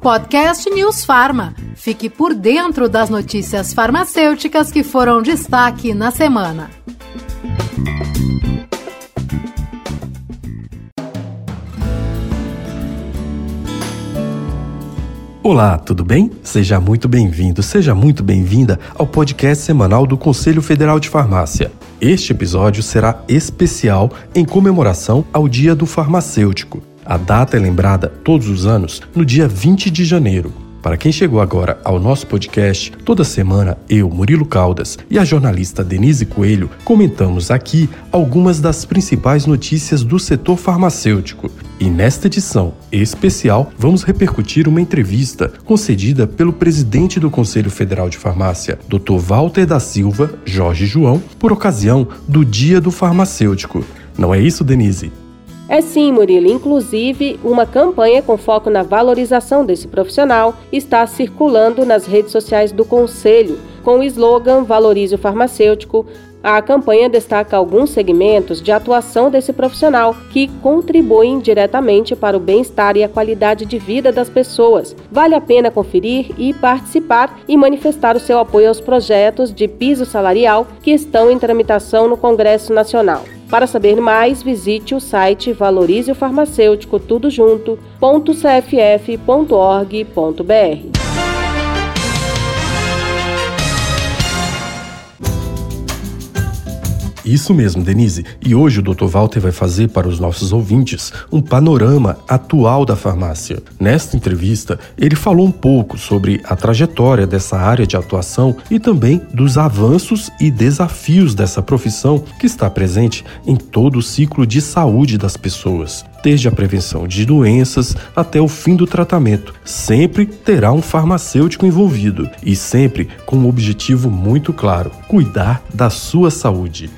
Podcast News Farma. Fique por dentro das notícias farmacêuticas que foram destaque na semana. Olá, tudo bem? Seja muito bem-vindo, seja muito bem-vinda ao podcast semanal do Conselho Federal de Farmácia. Este episódio será especial em comemoração ao Dia do Farmacêutico. A data é lembrada todos os anos no dia 20 de janeiro. Para quem chegou agora ao nosso podcast, toda semana eu, Murilo Caldas e a jornalista Denise Coelho comentamos aqui algumas das principais notícias do setor farmacêutico. E nesta edição especial, vamos repercutir uma entrevista concedida pelo presidente do Conselho Federal de Farmácia, Dr. Walter da Silva Jorge João, por ocasião do Dia do Farmacêutico. Não é isso, Denise? É sim, Murilo. Inclusive, uma campanha com foco na valorização desse profissional está circulando nas redes sociais do Conselho, com o slogan Valorize o Farmacêutico. A campanha destaca alguns segmentos de atuação desse profissional que contribuem diretamente para o bem-estar e a qualidade de vida das pessoas. Vale a pena conferir e participar e manifestar o seu apoio aos projetos de piso salarial que estão em tramitação no Congresso Nacional. Para saber mais, visite o site Valorize o Farmacêutico tudo junto.cff.org.br. Isso mesmo, Denise. E hoje o Dr. Walter vai fazer para os nossos ouvintes um panorama atual da farmácia. Nesta entrevista, ele falou um pouco sobre a trajetória dessa área de atuação e também dos avanços e desafios dessa profissão que está presente em todo o ciclo de saúde das pessoas desde a prevenção de doenças até o fim do tratamento. Sempre terá um farmacêutico envolvido e sempre com um objetivo muito claro: cuidar da sua saúde.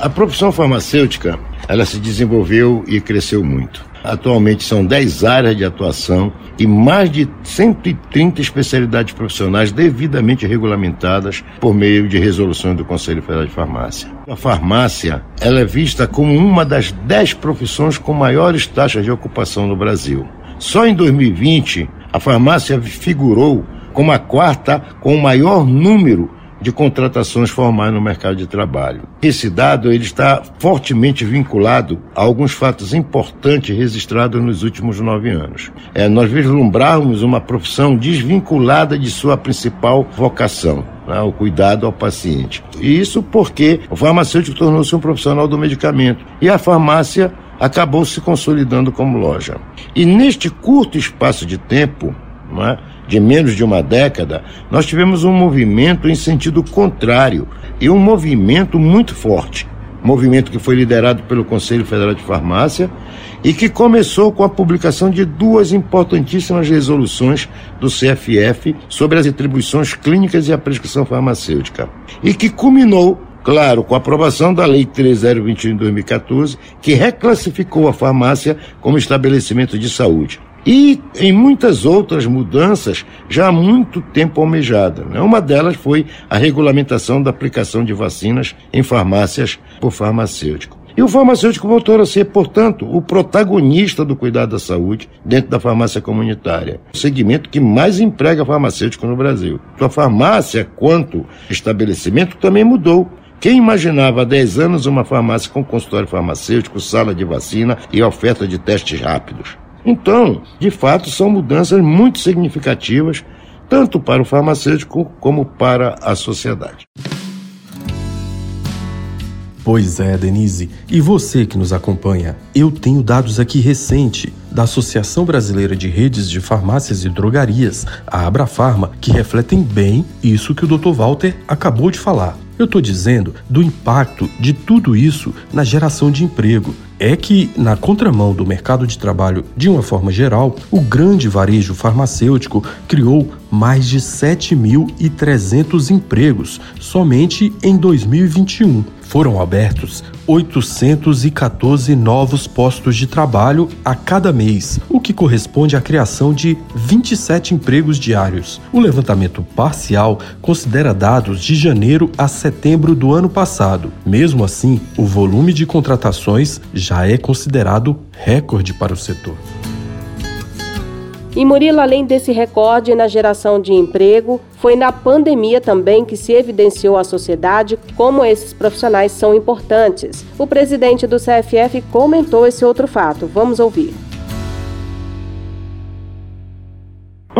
A profissão farmacêutica, ela se desenvolveu e cresceu muito. Atualmente são 10 áreas de atuação e mais de 130 especialidades profissionais devidamente regulamentadas por meio de resoluções do Conselho Federal de Farmácia. A farmácia ela é vista como uma das 10 profissões com maiores taxas de ocupação no Brasil. Só em 2020, a farmácia figurou como a quarta com o maior número de contratações formais no mercado de trabalho. Esse dado ele está fortemente vinculado a alguns fatos importantes registrados nos últimos nove anos. É, nós vislumbrarmos uma profissão desvinculada de sua principal vocação, né, o cuidado ao paciente. E isso porque o farmacêutico tornou-se um profissional do medicamento e a farmácia acabou se consolidando como loja. E neste curto espaço de tempo, é, de menos de uma década, nós tivemos um movimento em sentido contrário e um movimento muito forte. Movimento que foi liderado pelo Conselho Federal de Farmácia e que começou com a publicação de duas importantíssimas resoluções do CFF sobre as atribuições clínicas e a prescrição farmacêutica. E que culminou Claro, com a aprovação da Lei 3021 de 2014, que reclassificou a farmácia como estabelecimento de saúde e em muitas outras mudanças já há muito tempo almejadas. Né? Uma delas foi a regulamentação da aplicação de vacinas em farmácias por farmacêutico. E o farmacêutico voltou a ser, portanto, o protagonista do cuidado da saúde dentro da farmácia comunitária, o segmento que mais emprega farmacêutico no Brasil. A farmácia, quanto estabelecimento, também mudou. Quem imaginava há 10 anos uma farmácia com consultório farmacêutico, sala de vacina e oferta de testes rápidos? Então, de fato, são mudanças muito significativas, tanto para o farmacêutico como para a sociedade. Pois é, Denise. E você que nos acompanha, eu tenho dados aqui recente da Associação Brasileira de Redes de Farmácias e Drogarias, a Abrafarma, que refletem bem isso que o Dr. Walter acabou de falar. Eu estou dizendo do impacto de tudo isso na geração de emprego. É que, na contramão do mercado de trabalho de uma forma geral, o grande varejo farmacêutico criou mais de 7.300 empregos somente em 2021. Foram abertos 814 novos postos de trabalho a cada mês, o que corresponde à criação de 27 empregos diários. O levantamento parcial considera dados de janeiro a setembro do ano passado. Mesmo assim, o volume de contratações já é considerado recorde para o setor. E Murilo, além desse recorde na geração de emprego, foi na pandemia também que se evidenciou à sociedade como esses profissionais são importantes. O presidente do CFF comentou esse outro fato. Vamos ouvir.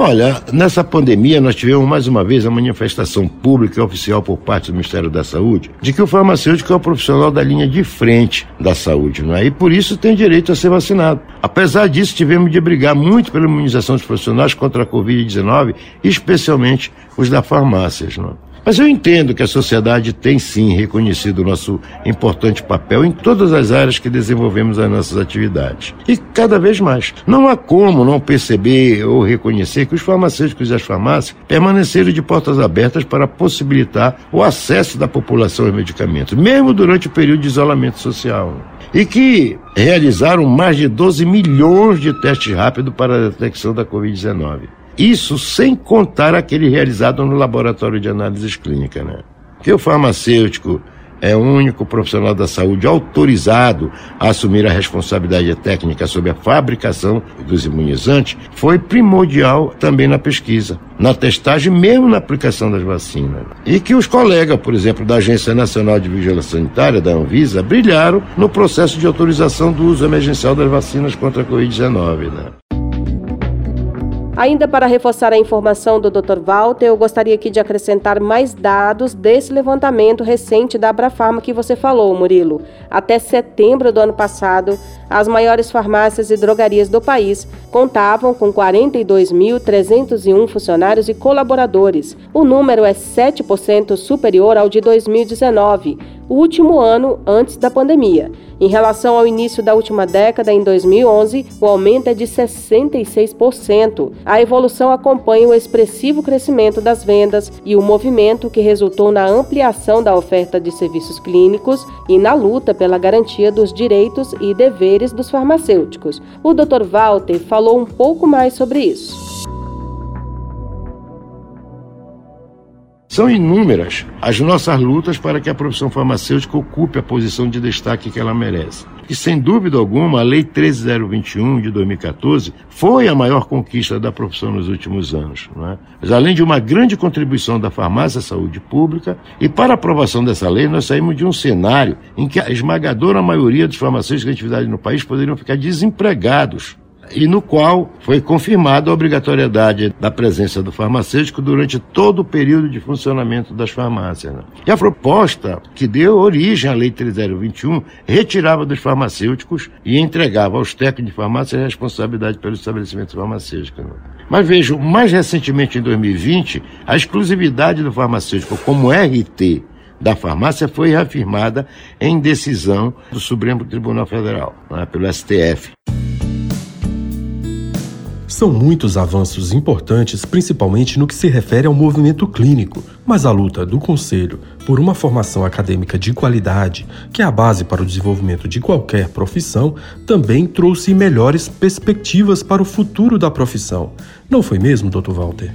Olha, nessa pandemia nós tivemos mais uma vez a manifestação pública e oficial por parte do Ministério da Saúde de que o farmacêutico é o profissional da linha de frente da saúde, não é? E por isso tem direito a ser vacinado. Apesar disso, tivemos de brigar muito pela imunização dos profissionais contra a Covid-19, especialmente os da farmácias, não é? Mas eu entendo que a sociedade tem sim reconhecido o nosso importante papel em todas as áreas que desenvolvemos as nossas atividades. E cada vez mais. Não há como não perceber ou reconhecer que os farmacêuticos e as farmácias permaneceram de portas abertas para possibilitar o acesso da população aos medicamentos, mesmo durante o período de isolamento social. E que realizaram mais de 12 milhões de testes rápidos para a detecção da Covid-19. Isso sem contar aquele realizado no laboratório de análises clínicas, né? Que o farmacêutico é o único profissional da saúde autorizado a assumir a responsabilidade técnica sobre a fabricação dos imunizantes, foi primordial também na pesquisa, na testagem, mesmo na aplicação das vacinas. E que os colegas, por exemplo, da Agência Nacional de Vigilância Sanitária, da Anvisa, brilharam no processo de autorização do uso emergencial das vacinas contra a Covid-19. Né? Ainda para reforçar a informação do Dr. Walter, eu gostaria aqui de acrescentar mais dados desse levantamento recente da Abrafarma que você falou, Murilo. Até setembro do ano passado, as maiores farmácias e drogarias do país contavam com 42.301 funcionários e colaboradores. O número é 7% superior ao de 2019, o último ano antes da pandemia. Em relação ao início da última década, em 2011, o aumento é de 66%. A evolução acompanha o expressivo crescimento das vendas e o movimento que resultou na ampliação da oferta de serviços clínicos e na luta pela garantia dos direitos e deveres dos farmacêuticos. O Dr. Walter falou um pouco mais sobre isso. São inúmeras as nossas lutas para que a profissão farmacêutica ocupe a posição de destaque que ela merece. E sem dúvida alguma, a Lei 13021 de 2014 foi a maior conquista da profissão nos últimos anos. É? Mas além de uma grande contribuição da farmácia à saúde pública, e para a aprovação dessa lei, nós saímos de um cenário em que a esmagadora maioria dos farmacêuticos em atividade no país poderiam ficar desempregados e no qual foi confirmada a obrigatoriedade da presença do farmacêutico durante todo o período de funcionamento das farmácias. Né? E a proposta que deu origem à Lei 3021 retirava dos farmacêuticos e entregava aos técnicos de farmácia a responsabilidade pelo estabelecimento farmacêutico. Né? Mas vejo, mais recentemente em 2020, a exclusividade do farmacêutico como RT da farmácia foi reafirmada em decisão do Supremo Tribunal Federal, né, pelo STF. São muitos avanços importantes, principalmente no que se refere ao movimento clínico, mas a luta do Conselho por uma formação acadêmica de qualidade, que é a base para o desenvolvimento de qualquer profissão, também trouxe melhores perspectivas para o futuro da profissão. Não foi mesmo, Dr. Walter?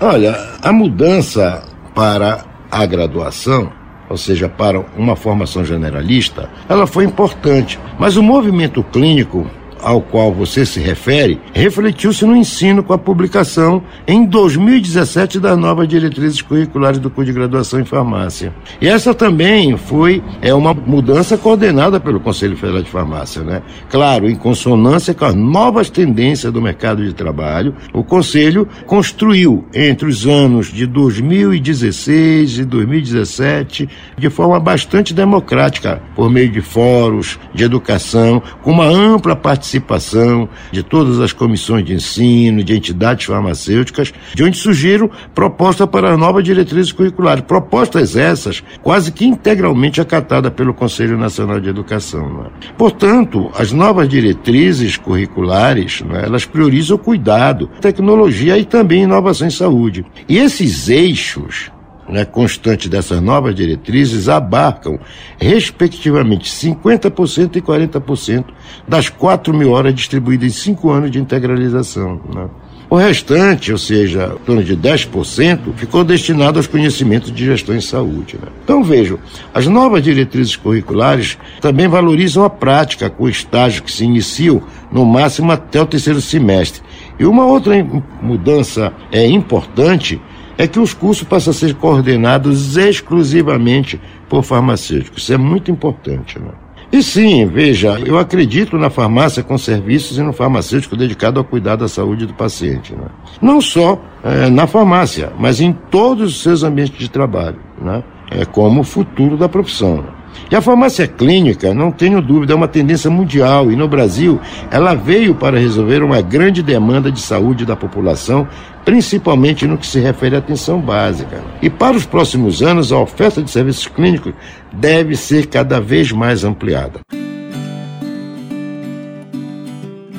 Olha, a mudança para a graduação ou seja, para uma formação generalista, ela foi importante. Mas o movimento clínico ao qual você se refere refletiu-se no ensino com a publicação em 2017 das novas diretrizes curriculares do curso de graduação em farmácia. E essa também foi é uma mudança coordenada pelo Conselho Federal de Farmácia, né? Claro, em consonância com as novas tendências do mercado de trabalho, o Conselho construiu entre os anos de 2016 e 2017 de forma bastante democrática, por meio de fóruns de educação, com uma ampla participação participação de todas as comissões de ensino, de entidades farmacêuticas, de onde surgiram propostas para as novas diretrizes curriculares. Propostas essas quase que integralmente acatadas pelo Conselho Nacional de Educação. É? Portanto, as novas diretrizes curriculares, é? elas priorizam o cuidado, tecnologia e também inovação em saúde. E esses eixos né, constante dessas novas diretrizes abarcam, respectivamente, 50% e 40% das 4 mil horas distribuídas em cinco anos de integralização. Né? O restante, ou seja, em torno de 10%, ficou destinado aos conhecimentos de gestão em saúde. Né? Então vejam, as novas diretrizes curriculares também valorizam a prática com estágios que se iniciam no máximo até o terceiro semestre. E uma outra mudança é importante é que os cursos passam a ser coordenados exclusivamente por farmacêuticos. Isso é muito importante. Né? E sim, veja, eu acredito na farmácia com serviços e no farmacêutico dedicado ao cuidado da saúde do paciente. Né? Não só é, na farmácia, mas em todos os seus ambientes de trabalho, né? é, como o futuro da profissão. Né? E a farmácia clínica, não tenho dúvida, é uma tendência mundial e no Brasil ela veio para resolver uma grande demanda de saúde da população, principalmente no que se refere à atenção básica. E para os próximos anos, a oferta de serviços clínicos deve ser cada vez mais ampliada.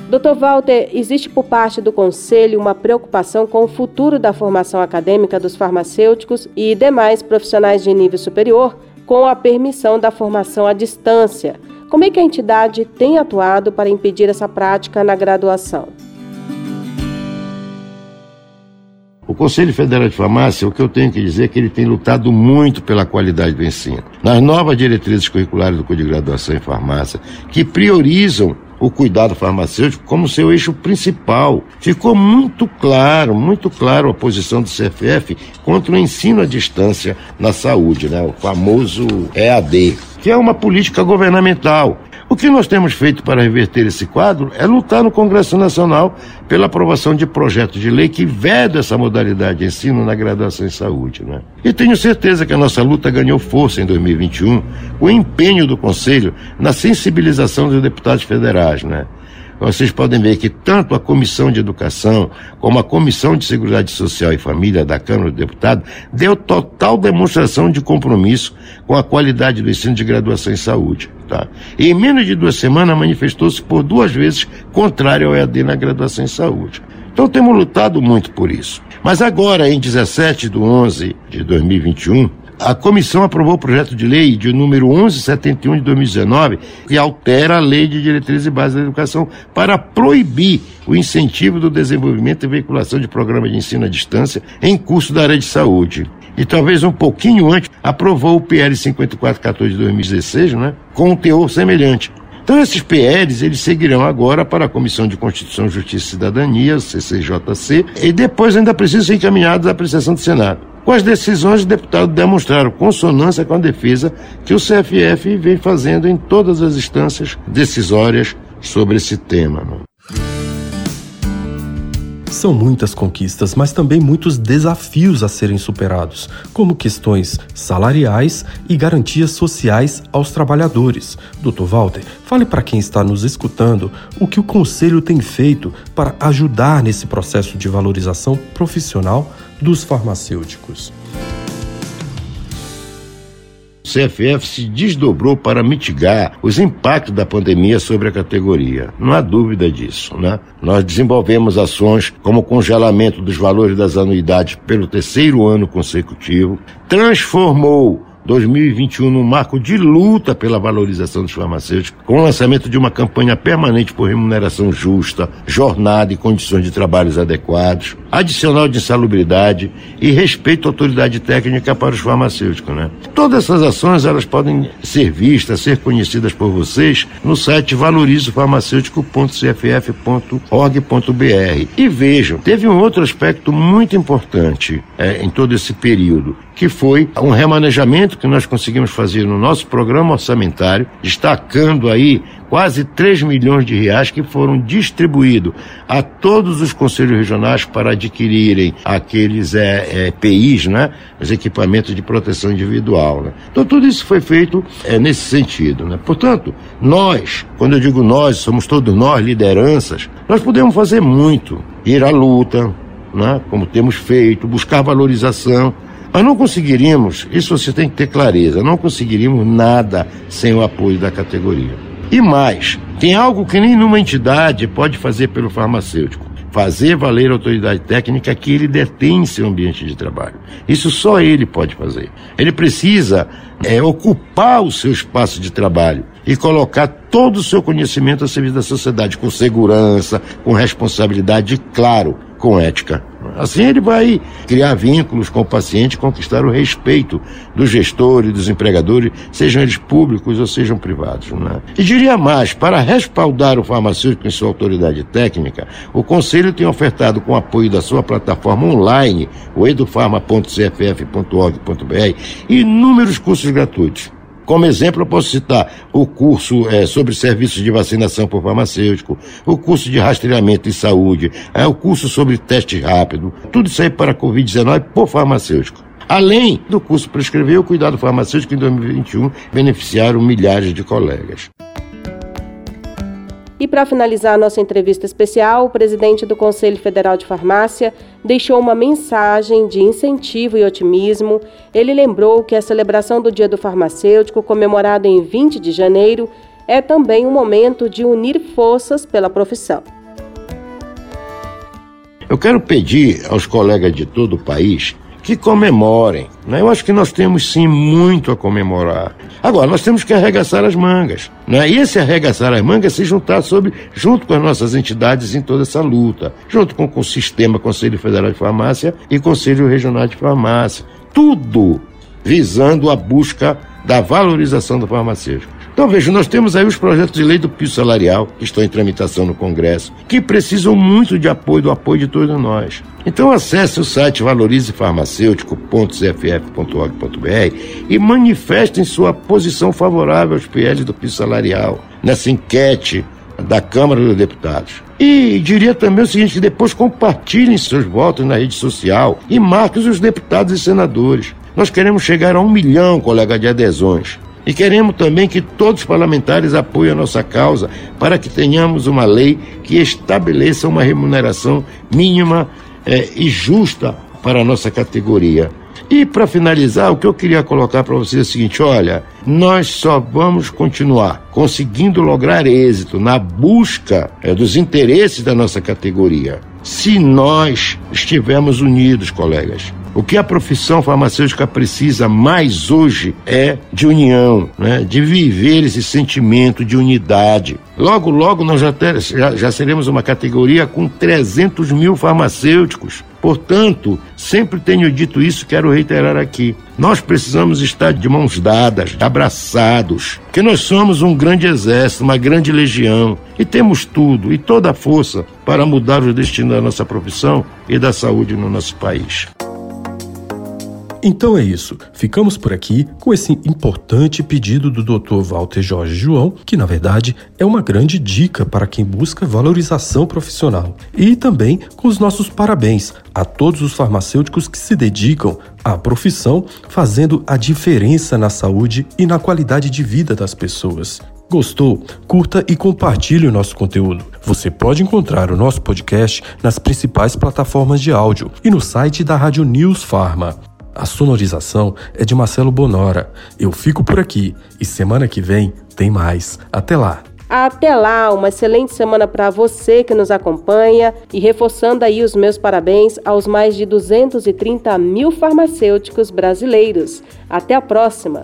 Dr. Walter, existe por parte do Conselho uma preocupação com o futuro da formação acadêmica dos farmacêuticos e demais profissionais de nível superior com a permissão da formação à distância. Como é que a entidade tem atuado para impedir essa prática na graduação? O Conselho Federal de Farmácia, o que eu tenho que dizer é que ele tem lutado muito pela qualidade do ensino. Nas novas diretrizes curriculares do Código de Graduação em Farmácia, que priorizam o cuidado farmacêutico como seu eixo principal. Ficou muito claro, muito claro a posição do CFF contra o ensino à distância na saúde, né? o famoso EAD, que é uma política governamental o que nós temos feito para reverter esse quadro é lutar no Congresso Nacional pela aprovação de projetos de lei que vedam essa modalidade de ensino na graduação em saúde. Né? E tenho certeza que a nossa luta ganhou força em 2021, o empenho do Conselho na sensibilização dos deputados federais. Né? Vocês podem ver que tanto a Comissão de Educação como a Comissão de Seguridade Social e Família da Câmara dos Deputados deu total demonstração de compromisso com a qualidade do ensino de graduação em saúde. Tá? E em menos de duas semanas manifestou-se por duas vezes contrário ao EAD na graduação em saúde. Então temos lutado muito por isso. Mas agora, em 17 de 11 de 2021, a comissão aprovou o projeto de lei de número 1171 de 2019, que altera a Lei de Diretrizes e Bases da Educação para proibir o incentivo do desenvolvimento e veiculação de programas de ensino à distância em curso da área de saúde. E talvez um pouquinho antes, aprovou o PL 5414 de 2016, né, com um teor semelhante. Então esses PLs, eles seguirão agora para a Comissão de Constituição, Justiça e Cidadania, CCJC, e depois ainda precisam ser encaminhados à apreciação do Senado. Com as decisões, os deputados demonstraram consonância com a defesa que o CFF vem fazendo em todas as instâncias decisórias sobre esse tema. São muitas conquistas, mas também muitos desafios a serem superados, como questões salariais e garantias sociais aos trabalhadores. Dr. Walter, fale para quem está nos escutando o que o Conselho tem feito para ajudar nesse processo de valorização profissional dos farmacêuticos. CFF se desdobrou para mitigar os impactos da pandemia sobre a categoria. Não há dúvida disso, né? Nós desenvolvemos ações como o congelamento dos valores das anuidades pelo terceiro ano consecutivo, transformou 2021 num marco de luta pela valorização dos farmacêuticos, com o lançamento de uma campanha permanente por remuneração justa, jornada e condições de trabalhos adequados, adicional de insalubridade e respeito à autoridade técnica para os farmacêuticos, né? Todas essas ações elas podem ser vistas, ser conhecidas por vocês no site valorizofarmacêutico.cff.org.br. E vejam, teve um outro aspecto muito importante é, em todo esse período, que foi um remanejamento que nós conseguimos fazer no nosso programa orçamentário, destacando aí quase 3 milhões de reais que foram distribuídos a todos os conselhos regionais para adquirirem aqueles é, é, PIs, né? Os equipamentos de proteção individual. Né? Então tudo isso foi feito é, nesse sentido. Né? Portanto, nós, quando eu digo nós, somos todos nós, lideranças, nós podemos fazer muito. Ir à luta, né? como temos feito, buscar valorização mas não conseguiríamos, isso você tem que ter clareza, não conseguiríamos nada sem o apoio da categoria. E mais, tem algo que nenhuma entidade pode fazer pelo farmacêutico. fazer valer a autoridade técnica que ele detém em seu ambiente de trabalho. Isso só ele pode fazer. Ele precisa é, ocupar o seu espaço de trabalho e colocar todo o seu conhecimento a serviço da sociedade, com segurança, com responsabilidade e, claro, com ética. Assim ele vai criar vínculos com o paciente, conquistar o respeito dos gestores, dos empregadores, sejam eles públicos ou sejam privados. Né? E diria mais, para respaldar o farmacêutico em sua autoridade técnica, o Conselho tem ofertado, com apoio da sua plataforma online, o edufarma.cff.org.br, inúmeros cursos gratuitos como exemplo, eu posso citar o curso é, sobre serviços de vacinação por farmacêutico, o curso de rastreamento em saúde, é, o curso sobre teste rápido, tudo isso aí para a Covid-19 por farmacêutico. Além do curso Prescrever o Cuidado Farmacêutico em 2021, beneficiaram milhares de colegas. E para finalizar a nossa entrevista especial, o presidente do Conselho Federal de Farmácia deixou uma mensagem de incentivo e otimismo. Ele lembrou que a celebração do Dia do Farmacêutico, comemorado em 20 de janeiro, é também um momento de unir forças pela profissão. Eu quero pedir aos colegas de todo o país que comemorem. Né? Eu acho que nós temos sim muito a comemorar. Agora, nós temos que arregaçar as mangas. Né? E esse arregaçar as mangas se juntar sobre, junto com as nossas entidades em toda essa luta, junto com o sistema Conselho Federal de Farmácia e Conselho Regional de Farmácia. Tudo visando a busca da valorização do farmacêutico. Então veja, nós temos aí os projetos de lei do piso salarial, que estão em tramitação no Congresso, que precisam muito de apoio, do apoio de todos nós. Então acesse o site valorizefarmacêutico.cff.org.br e manifestem sua posição favorável aos PLs do piso salarial, nessa enquete da Câmara dos Deputados. E diria também o seguinte, depois compartilhem seus votos na rede social e marquem os deputados e senadores. Nós queremos chegar a um milhão, colega, de adesões. E queremos também que todos os parlamentares apoiem a nossa causa para que tenhamos uma lei que estabeleça uma remuneração mínima é, e justa para a nossa categoria. E para finalizar, o que eu queria colocar para vocês é o seguinte: olha, nós só vamos continuar conseguindo lograr êxito na busca é, dos interesses da nossa categoria se nós estivermos unidos, colegas. O que a profissão farmacêutica precisa mais hoje é de união, né? de viver esse sentimento de unidade. Logo, logo nós já, ter, já, já seremos uma categoria com 300 mil farmacêuticos. Portanto, sempre tenho dito isso, quero reiterar aqui. Nós precisamos estar de mãos dadas, abraçados, que nós somos um grande exército, uma grande legião e temos tudo e toda a força para mudar o destino da nossa profissão e da saúde no nosso país. Então é isso. Ficamos por aqui com esse importante pedido do Dr. Walter Jorge João, que na verdade é uma grande dica para quem busca valorização profissional. E também com os nossos parabéns a todos os farmacêuticos que se dedicam à profissão, fazendo a diferença na saúde e na qualidade de vida das pessoas. Gostou? Curta e compartilhe o nosso conteúdo. Você pode encontrar o nosso podcast nas principais plataformas de áudio e no site da Rádio News Farma. A sonorização é de Marcelo Bonora. Eu fico por aqui e semana que vem tem mais. Até lá! Até lá, uma excelente semana para você que nos acompanha e reforçando aí os meus parabéns aos mais de 230 mil farmacêuticos brasileiros. Até a próxima!